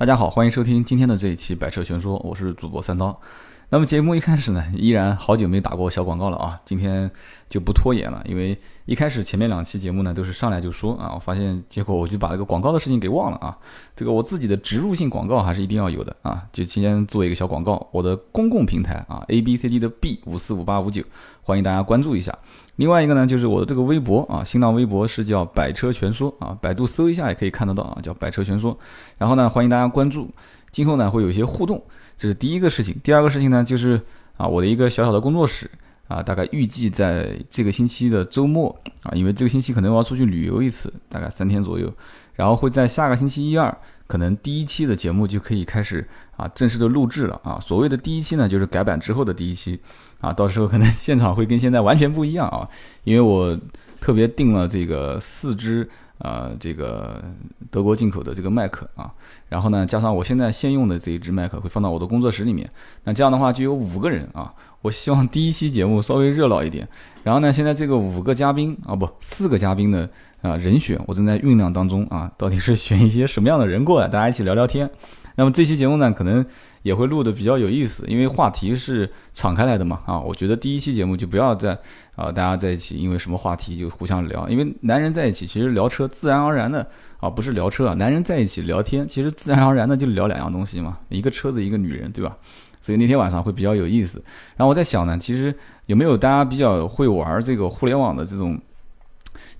大家好，欢迎收听今天的这一期《百车全说》，我是主播三刀。那么节目一开始呢，依然好久没打过小广告了啊，今天就不拖延了，因为一开始前面两期节目呢都是上来就说啊，我发现结果我就把这个广告的事情给忘了啊，这个我自己的植入性广告还是一定要有的啊，就今天做一个小广告，我的公共平台啊，A B C D 的 B 五四五八五九，欢迎大家关注一下。另外一个呢，就是我的这个微博啊，新浪微博是叫百车全说啊，百度搜一下也可以看得到啊，叫百车全说。然后呢，欢迎大家关注，今后呢会有一些互动。这是第一个事情，第二个事情呢，就是啊，我的一个小小的工作室啊，大概预计在这个星期的周末啊，因为这个星期可能我要出去旅游一次，大概三天左右，然后会在下个星期一二，可能第一期的节目就可以开始啊正式的录制了啊。所谓的第一期呢，就是改版之后的第一期啊，到时候可能现场会跟现在完全不一样啊，因为我特别订了这个四支。呃，这个德国进口的这个麦克啊，然后呢，加上我现在现用的这一支麦克会放到我的工作室里面，那这样的话就有五个人啊。我希望第一期节目稍微热闹一点。然后呢，现在这个五个嘉宾啊，不，四个嘉宾的啊人选，我正在酝酿当中啊，到底是选一些什么样的人过来，大家一起聊聊天。那么这期节目呢，可能。也会录的比较有意思，因为话题是敞开来的嘛啊，我觉得第一期节目就不要再啊大家在一起，因为什么话题就互相聊，因为男人在一起其实聊车自然而然的啊不是聊车啊，男人在一起聊天其实自然而然的就聊两样东西嘛，一个车子一个女人对吧？所以那天晚上会比较有意思。然后我在想呢，其实有没有大家比较会玩这个互联网的这种。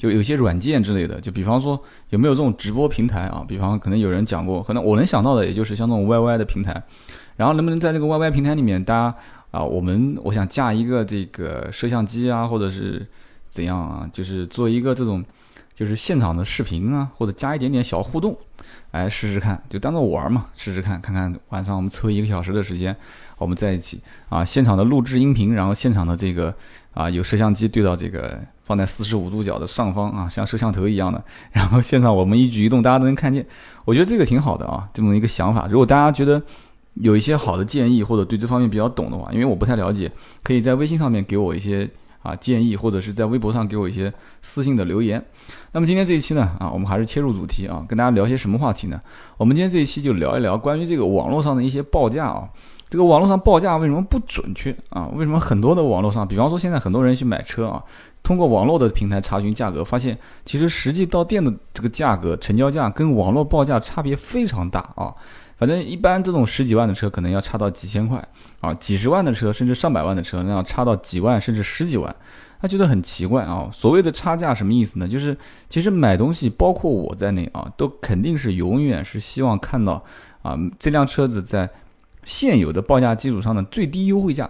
就有些软件之类的，就比方说有没有这种直播平台啊？比方可能有人讲过，可能我能想到的也就是像这种 YY 的平台，然后能不能在这个 YY 平台里面，大家啊，我们我想架一个这个摄像机啊，或者是怎样啊，就是做一个这种就是现场的视频啊，或者加一点点小互动，来试试看，就当做玩嘛，试试看看看晚上我们抽一个小时的时间，我们在一起啊，现场的录制音频，然后现场的这个啊有摄像机对到这个。放在四十五度角的上方啊，像摄像头一样的，然后现场我们一举一动大家都能看见。我觉得这个挺好的啊，这么一个想法。如果大家觉得有一些好的建议，或者对这方面比较懂的话，因为我不太了解，可以在微信上面给我一些啊建议，或者是在微博上给我一些私信的留言。那么今天这一期呢，啊，我们还是切入主题啊，跟大家聊些什么话题呢？我们今天这一期就聊一聊关于这个网络上的一些报价啊。这个网络上报价为什么不准确啊？为什么很多的网络上，比方说现在很多人去买车啊，通过网络的平台查询价格，发现其实实际到店的这个价格成交价跟网络报价差别非常大啊。反正一般这种十几万的车可能要差到几千块啊，几十万的车甚至上百万的车那要差到几万甚至十几万，他觉得很奇怪啊。所谓的差价什么意思呢？就是其实买东西，包括我在内啊，都肯定是永远是希望看到啊这辆车子在。现有的报价基础上的最低优惠价，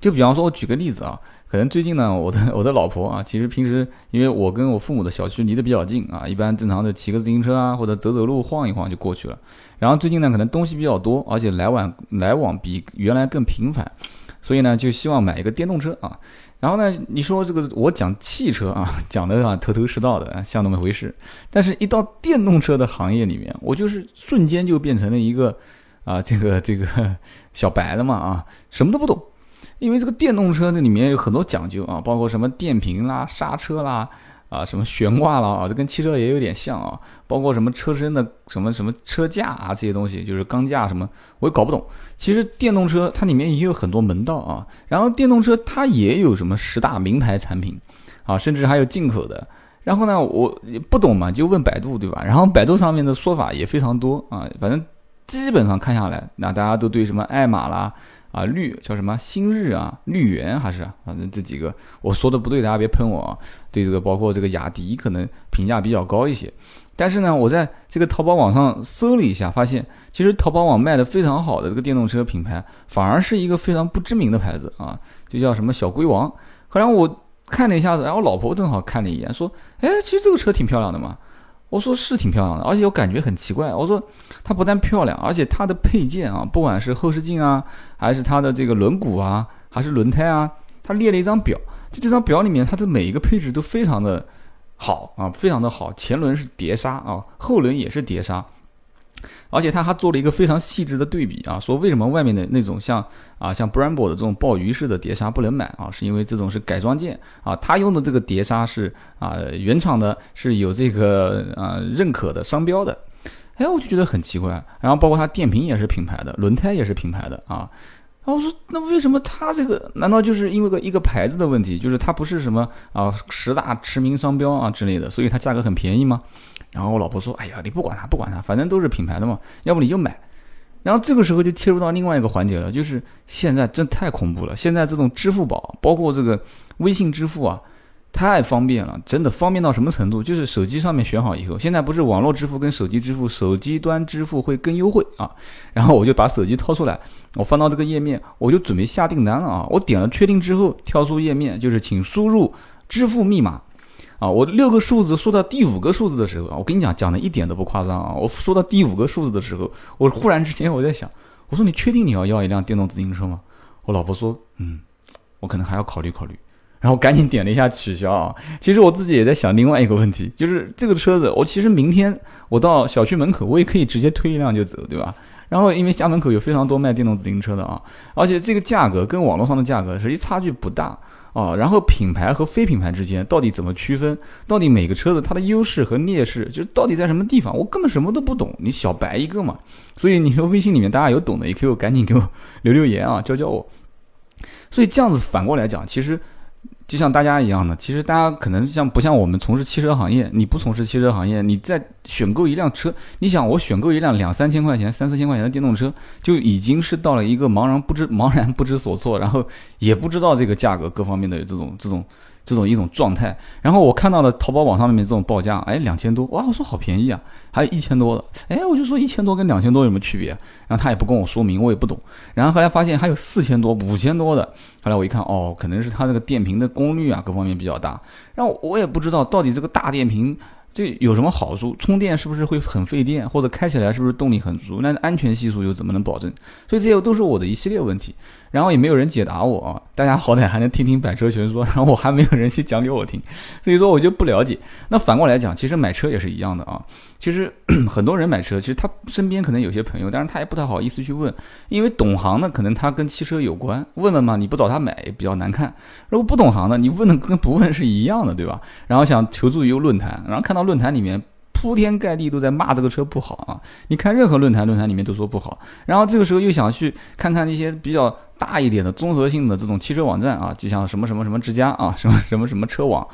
就比方说，我举个例子啊，可能最近呢，我的我的老婆啊，其实平时因为我跟我父母的小区离得比较近啊，一般正常的骑个自行车啊，或者走走路晃一晃就过去了。然后最近呢，可能东西比较多，而且来往来往比原来更频繁，所以呢，就希望买一个电动车啊。然后呢，你说这个我讲汽车啊，讲的啊头头是道的，像那么回事。但是，一到电动车的行业里面，我就是瞬间就变成了一个。啊，这个这个小白了嘛啊，什么都不懂，因为这个电动车这里面有很多讲究啊，包括什么电瓶啦、刹车啦，啊，什么悬挂啦啊，这跟汽车也有点像啊，包括什么车身的什么什么车架啊这些东西，就是钢架什么，我也搞不懂。其实电动车它里面也有很多门道啊，然后电动车它也有什么十大名牌产品啊，甚至还有进口的。然后呢，我不懂嘛，就问百度对吧？然后百度上面的说法也非常多啊，反正。基本上看下来，那大家都对什么爱玛啦啊绿叫什么新日啊绿源还是反正这几个我说的不对，大家别喷我啊。对这个包括这个雅迪可能评价比较高一些，但是呢，我在这个淘宝网上搜了一下，发现其实淘宝网卖的非常好的这个电动车品牌，反而是一个非常不知名的牌子啊，就叫什么小龟王。后来我看了一下子，然后我老婆正好看了一眼，说：“哎，其实这个车挺漂亮的嘛。”我说是挺漂亮的，而且我感觉很奇怪。我说它不但漂亮，而且它的配件啊，不管是后视镜啊，还是它的这个轮毂啊，还是轮胎啊，它列了一张表。就这张表里面，它的每一个配置都非常的好啊，非常的好。前轮是碟刹啊，后轮也是碟刹。而且他还做了一个非常细致的对比啊，说为什么外面的那种像啊像 Brembo 的这种鲍鱼式的碟刹不能买啊？是因为这种是改装件啊，他用的这个碟刹是啊原厂的，是有这个啊认可的商标的。哎，我就觉得很奇怪。然后包括它电瓶也是品牌的，轮胎也是品牌的啊。然后我说，那为什么它这个难道就是因为个一个牌子的问题？就是它不是什么啊十大驰名商标啊之类的，所以它价格很便宜吗？然后我老婆说，哎呀，你不管它，不管它，反正都是品牌的嘛，要不你就买。然后这个时候就切入到另外一个环节了，就是现在真太恐怖了。现在这种支付宝，包括这个微信支付啊，太方便了，真的方便到什么程度？就是手机上面选好以后，现在不是网络支付跟手机支付，手机端支付会更优惠啊。然后我就把手机掏出来，我翻到这个页面，我就准备下订单了啊。我点了确定之后，跳出页面就是请输入支付密码。啊，我六个数字说到第五个数字的时候啊，我跟你讲，讲的一点都不夸张啊。我说到第五个数字的时候，我忽然之间我在想，我说你确定你要要一辆电动自行车吗？我老婆说，嗯，我可能还要考虑考虑。然后赶紧点了一下取消啊。其实我自己也在想另外一个问题，就是这个车子，我其实明天我到小区门口，我也可以直接推一辆就走，对吧？然后因为家门口有非常多卖电动自行车的啊，而且这个价格跟网络上的价格实际差距不大。啊，然后品牌和非品牌之间到底怎么区分？到底每个车子它的优势和劣势，就是到底在什么地方？我根本什么都不懂，你小白一个嘛。所以你说微信里面大家有懂的，也可以赶紧给我 留留言啊，教教我。所以这样子反过来讲，其实。就像大家一样的，其实大家可能像不像我们从事汽车行业？你不从事汽车行业，你在选购一辆车，你想我选购一辆两三千块钱、三四千块钱的电动车，就已经是到了一个茫然不知、茫然不知所措，然后也不知道这个价格各方面的这种这种。这种一种状态，然后我看到了淘宝网上面这种报价，哎，两千多，哇，我说好便宜啊，还有一千多的，哎，我就说一千多跟两千多有什么区别？然后他也不跟我说明，我也不懂。然后后来发现还有四千多、五千多的，后来我一看，哦，可能是它这个电瓶的功率啊，各方面比较大。然后我也不知道到底这个大电瓶。这有什么好处？充电是不是会很费电？或者开起来是不是动力很足？那安全系数又怎么能保证？所以这些都是我的一系列问题，然后也没有人解答我啊！大家好歹还能听听百车全说，然后我还没有人去讲给我听，所以说我就不了解。那反过来讲，其实买车也是一样的啊。其实 很多人买车，其实他身边可能有些朋友，但是他也不太好意思去问，因为懂行的可能他跟汽车有关，问了嘛，你不找他买比较难看。如果不懂行的，你问的跟不问是一样的，对吧？然后想求助于论坛，然后看到论坛里面。铺天盖地都在骂这个车不好啊！你看任何论坛，论坛里面都说不好。然后这个时候又想去看看那些比较大一点的综合性的这种汽车网站啊，就像什么什么什么之家啊，什么什么什么车网。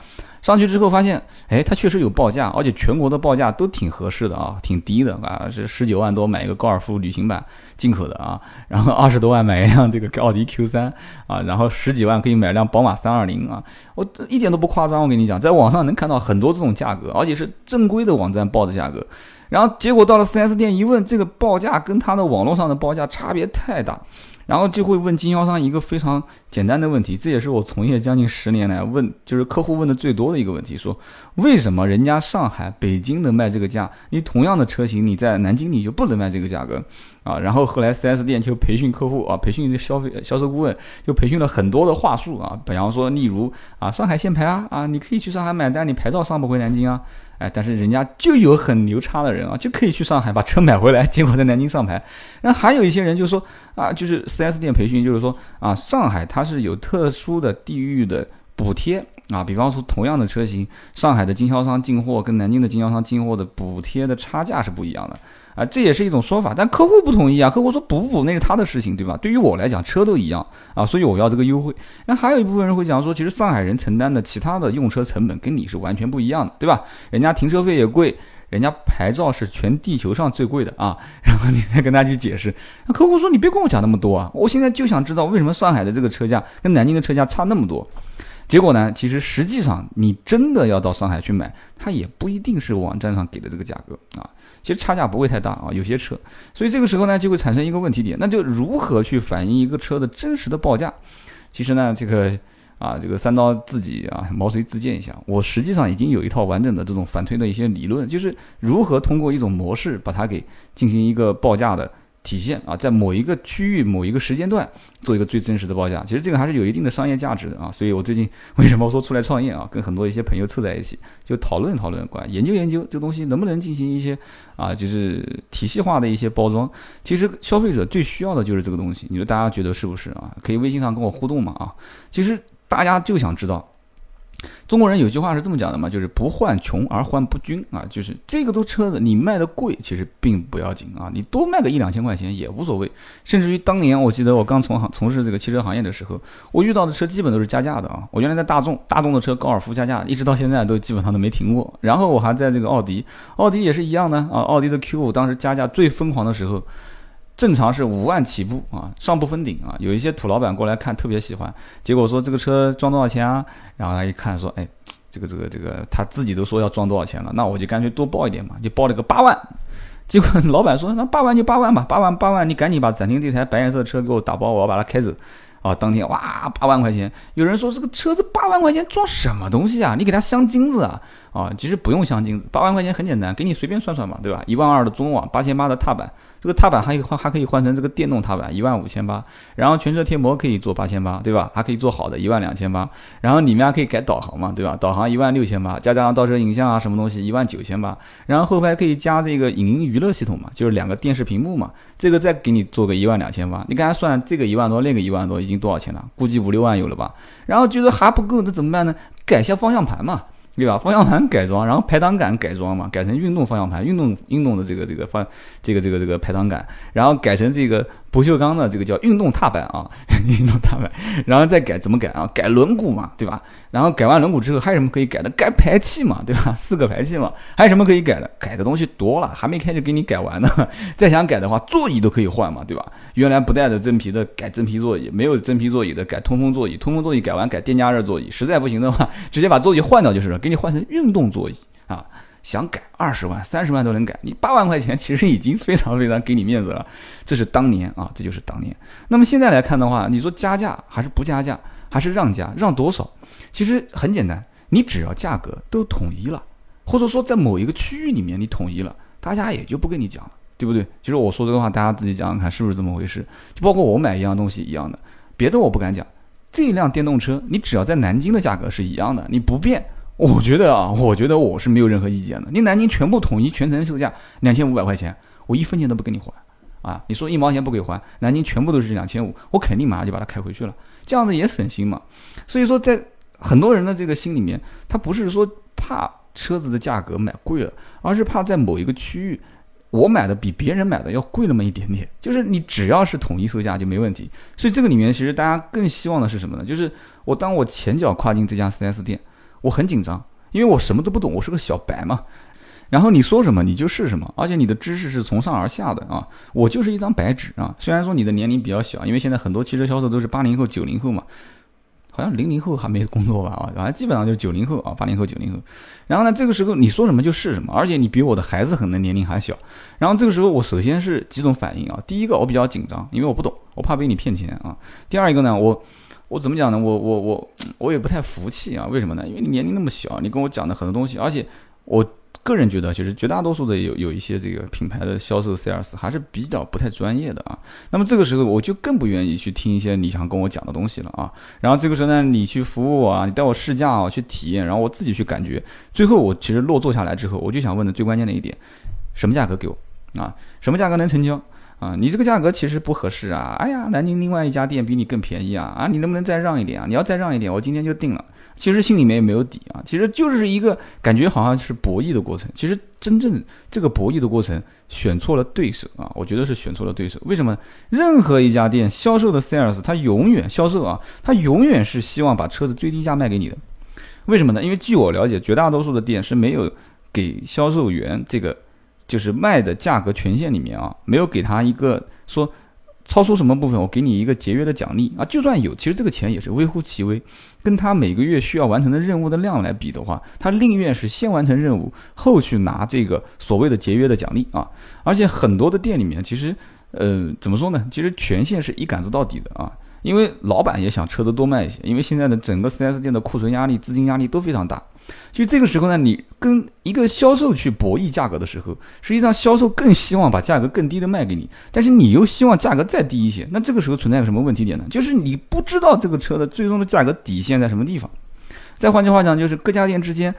上去之后发现，哎，它确实有报价，而且全国的报价都挺合适的啊，挺低的啊，是十九万多买一个高尔夫旅行版进口的啊，然后二十多万买一辆这个奥迪 Q 三啊，然后十几万可以买辆宝马三二零啊，我一点都不夸张，我跟你讲，在网上能看到很多这种价格，而且是正规的网站报的价格，然后结果到了 4S 店一问，这个报价跟它的网络上的报价差别太大。然后就会问经销商一个非常简单的问题，这也是我从业将近十年来问，就是客户问的最多的一个问题，说为什么人家上海、北京能卖这个价，你同样的车型你在南京你就不能卖这个价格啊？然后后来 4S 店就培训客户啊，培训消费销售顾问，就培训了很多的话术啊，比方说例如啊，上海限牌啊，啊，你可以去上海买单，你牌照上不回南京啊。哎，但是人家就有很牛叉的人啊，就可以去上海把车买回来，结果在南京上牌。那还有一些人就说啊，就是 4S 店培训，就是说啊，上海它是有特殊的地域的补贴啊，比方说同样的车型，上海的经销商进货跟南京的经销商进货的补贴的差价是不一样的。啊，这也是一种说法，但客户不同意啊。客户说补不补那是他的事情，对吧？对于我来讲，车都一样啊，所以我要这个优惠。那还有一部分人会讲说，其实上海人承担的其他的用车成本跟你是完全不一样的，对吧？人家停车费也贵，人家牌照是全地球上最贵的啊。然后你再跟他去解释，那客户说你别跟我讲那么多啊，我现在就想知道为什么上海的这个车价跟南京的车价差那么多。结果呢，其实实际上你真的要到上海去买，它也不一定是网站上给的这个价格啊。其实差价不会太大啊，有些车，所以这个时候呢就会产生一个问题点，那就如何去反映一个车的真实的报价？其实呢，这个啊，这个三刀自己啊毛遂自荐一下，我实际上已经有一套完整的这种反推的一些理论，就是如何通过一种模式把它给进行一个报价的。体现啊，在某一个区域、某一个时间段做一个最真实的报价，其实这个还是有一定的商业价值的啊。所以我最近为什么说出来创业啊？跟很多一些朋友凑在一起，就讨论讨论，关研究研究这个东西能不能进行一些啊，就是体系化的一些包装。其实消费者最需要的就是这个东西，你说大家觉得是不是啊？可以微信上跟我互动嘛啊？其实大家就想知道。中国人有句话是这么讲的嘛，就是不患穷而患不均啊，就是这个都车子你卖的贵，其实并不要紧啊，你多卖个一两千块钱也无所谓。甚至于当年我记得我刚从行从事这个汽车行业的时候，我遇到的车基本都是加价的啊。我原来在大众，大众的车高尔夫加价，一直到现在都基本上都没停过。然后我还在这个奥迪，奥迪也是一样的啊，奥迪的 Q 五当时加价最疯狂的时候。正常是五万起步啊，上不封顶啊。有一些土老板过来看，特别喜欢。结果说这个车装多少钱啊？然后他一看说，哎，这个这个这个，他自己都说要装多少钱了，那我就干脆多报一点嘛，就报了个八万。结果老板说，那八万就八万吧，八万八万，你赶紧把展厅这台白颜色车给我打包，我要把它开走。啊，当天哇，八万块钱。有人说这个车子八万块钱装什么东西啊？你给它镶金子啊？啊，其实不用镶金子，八万块钱很简单，给你随便算算嘛，对吧？一万二的中网，八千八的踏板。这个踏板还可以换，还可以换成这个电动踏板，一万五千八。然后全车贴膜可以做八千八，对吧？还可以做好的，一万两千八。然后里面还可以改导航嘛，对吧？导航一万六千八，加加上倒车影像啊，什么东西一万九千八。然后后排可以加这个影音娱乐系统嘛，就是两个电视屏幕嘛，这个再给你做个一万两千八。你刚才算这个一万多，那个一万多，已经多少钱了？估计五六万有了吧？然后觉得还不够，那怎么办呢？改下方向盘嘛。对吧？方向盘改装，然后排挡杆改装嘛，改成运动方向盘，运动运动的这个这个方这个这个这个排挡杆，然后改成这个。不锈钢的这个叫运动踏板啊，运动踏板，然后再改怎么改啊？改轮毂嘛，对吧？然后改完轮毂之后还有什么可以改的？改排气嘛，对吧？四个排气嘛，还有什么可以改的？改的东西多了，还没开始给你改完呢。再想改的话，座椅都可以换嘛，对吧？原来不带的真皮的改真皮座椅，没有真皮座椅的改通风座椅，通风座椅改完改电加热座椅，实在不行的话，直接把座椅换掉就是了，给你换成运动座椅。想改二十万、三十万都能改，你八万块钱其实已经非常非常给你面子了。这是当年啊，这就是当年。那么现在来看的话，你说加价还是不加价，还是让价，让多少？其实很简单，你只要价格都统一了，或者说在某一个区域里面你统一了，大家也就不跟你讲了，对不对？其实我说这个话，大家自己想想看是不是这么回事？就包括我买一样东西一样的，别的我不敢讲，这辆电动车你只要在南京的价格是一样的，你不变。我觉得啊，我觉得我是没有任何意见的。你南京全部统一全程售价两千五百块钱，我一分钱都不给你还啊！你说一毛钱不给还，南京全部都是两千五，我肯定马上就把它开回去了，这样子也省心嘛。所以说，在很多人的这个心里面，他不是说怕车子的价格买贵了，而是怕在某一个区域，我买的比别人买的要贵那么一点点。就是你只要是统一售价就没问题。所以这个里面其实大家更希望的是什么呢？就是我当我前脚跨进这家 4S 店。我很紧张，因为我什么都不懂，我是个小白嘛。然后你说什么你就是什么，而且你的知识是从上而下的啊。我就是一张白纸啊。虽然说你的年龄比较小，因为现在很多汽车销售都是八零后、九零后嘛，好像零零后还没工作吧啊，反正基本上就是九零后啊，八零后、九零后。然后呢，这个时候你说什么就是什么，而且你比我的孩子可能年龄还小。然后这个时候我首先是几种反应啊，第一个我比较紧张，因为我不懂，我怕被你骗钱啊。第二一个呢，我。我怎么讲呢？我我我我也不太服气啊！为什么呢？因为你年龄那么小，你跟我讲的很多东西，而且我个人觉得，其实绝大多数的有有一些这个品牌的销售 sales 还是比较不太专业的啊。那么这个时候，我就更不愿意去听一些你想跟我讲的东西了啊。然后这个时候呢，你去服务我啊，你带我试驾啊，去体验，然后我自己去感觉。最后我其实落座下来之后，我就想问的最关键的一点，什么价格给我啊？什么价格能成交？啊，你这个价格其实不合适啊！哎呀，南京另外一家店比你更便宜啊！啊，你能不能再让一点啊？你要再让一点，我今天就定了。其实心里面也没有底啊，其实就是一个感觉好像是博弈的过程。其实真正这个博弈的过程，选错了对手啊！我觉得是选错了对手。为什么？任何一家店销售的 sales，他永远销售啊，他永远是希望把车子最低价卖给你的。为什么呢？因为据我了解，绝大多数的店是没有给销售员这个。就是卖的价格权限里面啊，没有给他一个说超出什么部分，我给你一个节约的奖励啊。就算有，其实这个钱也是微乎其微，跟他每个月需要完成的任务的量来比的话，他宁愿是先完成任务，后去拿这个所谓的节约的奖励啊。而且很多的店里面，其实呃怎么说呢？其实权限是一杆子到底的啊，因为老板也想车子多卖一些，因为现在的整个 4S 店的库存压力、资金压力都非常大。就这个时候呢，你跟一个销售去博弈价格的时候，实际上销售更希望把价格更低的卖给你，但是你又希望价格再低一些。那这个时候存在个什么问题点呢？就是你不知道这个车的最终的价格底线在什么地方。再换句话讲，就是各家店之间，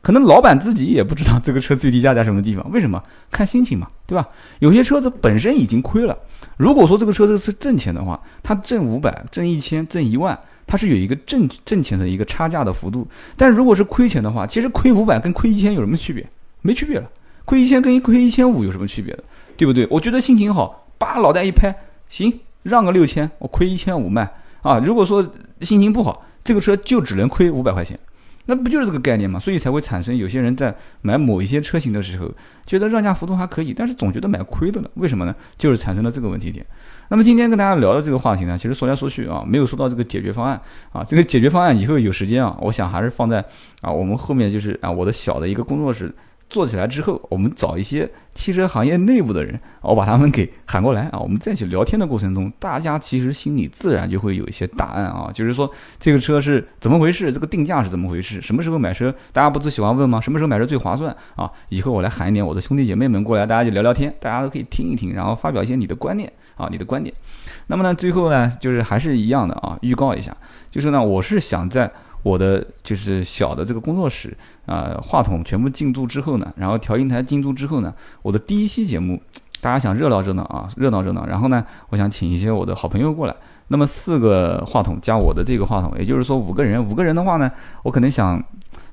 可能老板自己也不知道这个车最低价在什么地方。为什么？看心情嘛，对吧？有些车子本身已经亏了，如果说这个车子是挣钱的话，他挣五百、挣一千、挣一万。它是有一个挣挣钱的一个差价的幅度。但如果是亏钱的话，其实亏五百跟亏一千有什么区别？没区别了。亏一千跟亏一千五有什么区别的？对不对？我觉得心情好，叭脑袋一拍，行，让个六千，我亏一千五卖啊。如果说心情不好，这个车就只能亏五百块钱。那不就是这个概念嘛？所以才会产生有些人在买某一些车型的时候，觉得让价幅度还可以，但是总觉得买亏的了。为什么呢？就是产生了这个问题点。那么今天跟大家聊的这个话题呢，其实说来说去啊，没有说到这个解决方案啊。这个解决方案以后有时间啊，我想还是放在啊我们后面就是啊我的小的一个工作室。做起来之后，我们找一些汽车行业内部的人，我把他们给喊过来啊。我们在一起聊天的过程中，大家其实心里自然就会有一些答案啊。就是说，这个车是怎么回事？这个定价是怎么回事？什么时候买车？大家不都喜欢问吗？什么时候买车最划算啊？以后我来喊一点我的兄弟姐妹们过来，大家就聊聊天，大家都可以听一听，然后发表一些你的观念啊，你的观点。那么呢，最后呢，就是还是一样的啊，预告一下，就是呢，我是想在。我的就是小的这个工作室啊，话筒全部进驻之后呢，然后调音台进驻之后呢，我的第一期节目，大家想热闹热闹啊，热闹热闹。然后呢，我想请一些我的好朋友过来。那么四个话筒加我的这个话筒，也就是说五个人。五个人的话呢，我可能想。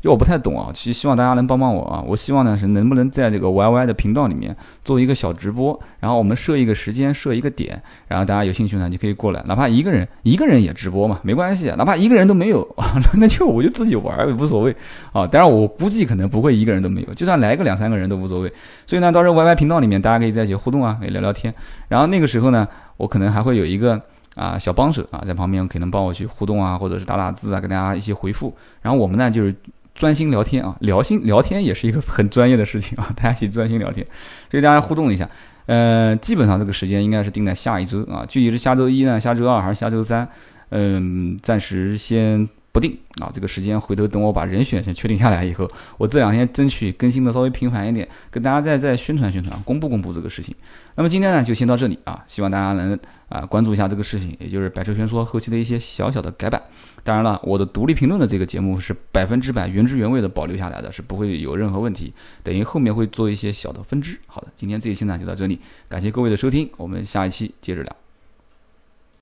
就我不太懂啊，其实希望大家能帮帮我啊。我希望呢是能不能在这个 YY 的频道里面做一个小直播，然后我们设一个时间，设一个点，然后大家有兴趣呢就可以过来，哪怕一个人一个人也直播嘛，没关系，哪怕一个人都没有啊，那就我就自己玩也无所谓啊。当然我估计可能不会一个人都没有，就算来个两三个人都无所谓。所以呢，到时候 YY 频道里面大家可以在一起互动啊，可以聊聊天。然后那个时候呢，我可能还会有一个啊小帮手啊在旁边，可能帮我去互动啊，或者是打打字啊，跟大家一起回复。然后我们呢就是。专心聊天啊，聊心聊天也是一个很专业的事情啊，大家一起专心聊天，所以大家互动一下。呃，基本上这个时间应该是定在下一周啊，具体是下周一呢，下周二还是下周三？嗯，暂时先。不定啊，这个时间回头等我把人选先确定下来以后，我这两天争取更新的稍微频繁一点，跟大家再再宣传宣传，公布公布这个事情。那么今天呢就先到这里啊，希望大家能啊关注一下这个事情，也就是百车全说后期的一些小小的改版。当然了，我的独立评论的这个节目是百分之百原汁原味的保留下来的，是不会有任何问题。等于后面会做一些小的分支。好的，今天这一期呢就到这里，感谢各位的收听，我们下一期接着聊。